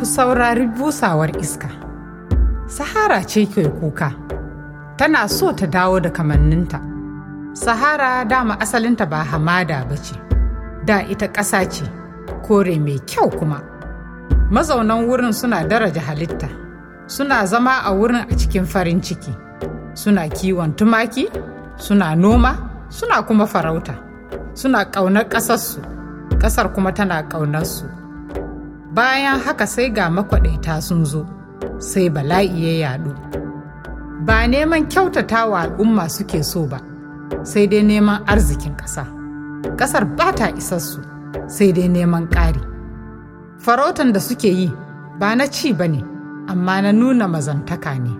ku saurari busawar iska. Sahara ce ke kuka, tana so ta dawo da kamanninta. Sahara dama asalinta ba hamada ba ce, da ita ƙasa ce, kore mai kyau kuma. Mazaunan wurin suna daraja halitta, suna zama a wurin a cikin farin ciki, suna kiwon tumaki, suna noma, suna kuma farauta, suna ƙaunar ƙasarsu, ƙasar kuma tana ƙaunarsu. Bayan haka sai ga makwaɗaita sun zo, sai bala'i ya yaɗu. Ba neman kyautata wa al'umma suke so ba, sai dai neman arzikin ƙasa. Ƙasar ba ta isassu, sai dai neman ƙari. Farautan da suke yi ba na ci ba ne, amma na nuna mazantaka ne.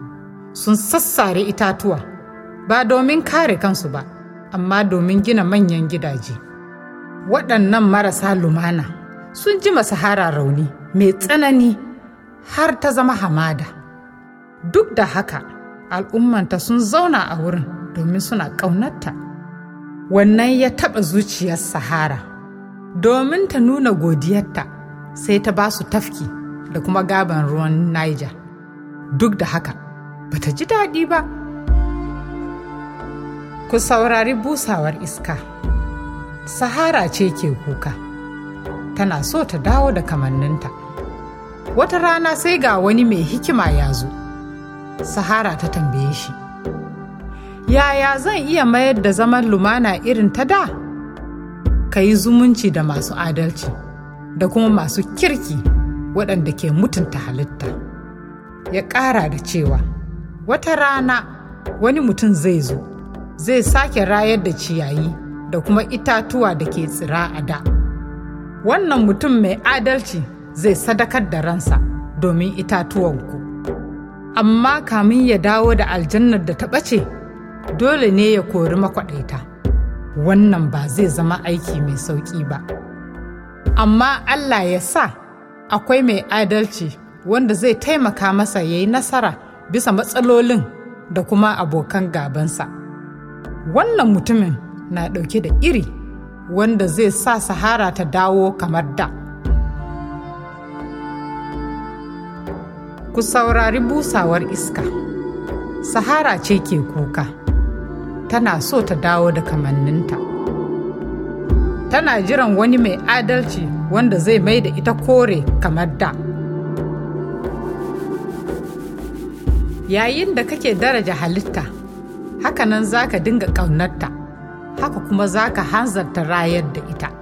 Sun sassare itatuwa, ba domin kare kansu ba, amma domin gina manyan gidaje. Waɗannan marasa lumana sun ji sahara rauni mai tsanani har ta zama hamada. Duk da haka, al'ummanta sun zauna a wurin domin suna ƙaunarta. Wannan ya taɓa zuciyar Sahara, domin ta nuna godiyarta sai ta ba su tafki da kuma gaban ruwan Niger. Duk da haka, bata ji daɗi ba. Ku saurari busawar iska. Sahara ce ke kuka, tana so ta dawo da kamanninta. Wata rana sai ga wani mai hikima ya zo. Sahara ta tambaye shi. Yaya zan iya mayar da zaman lumana irin ta da? Ka yi zumunci da masu adalci, da kuma masu kirki waɗanda ke mutunta halitta. Ya ƙara da cewa, wata rana wani mutum zai zo, zai sake rayar da ciyayi da kuma itatuwa da ke tsira a da. Wannan mutum mai adalci zai sadakar da ransa domin itatuwanku. Amma kamin ya dawo da aljannar da ta ɓace, dole ne ya kori makwaɗaita. Wannan ba zai zama aiki mai sauƙi ba. Amma Allah ya sa akwai mai adalci wanda zai taimaka masa ya yi nasara bisa matsalolin da kuma abokan gabansa. Wannan mutumin na ɗauke da iri wanda zai sa Sahara ta dawo kamar da. Ku saurari busawar iska. Sahara ce ke kuka, tana so ta dawo da kamanninta. Tana jiran wani mai adalci wanda zai mai da ita kore kamar da. Yayin da kake daraja halitta, haka nan za ka dinga ƙaunarta, haka kuma za ka hanzarta rayar da ita.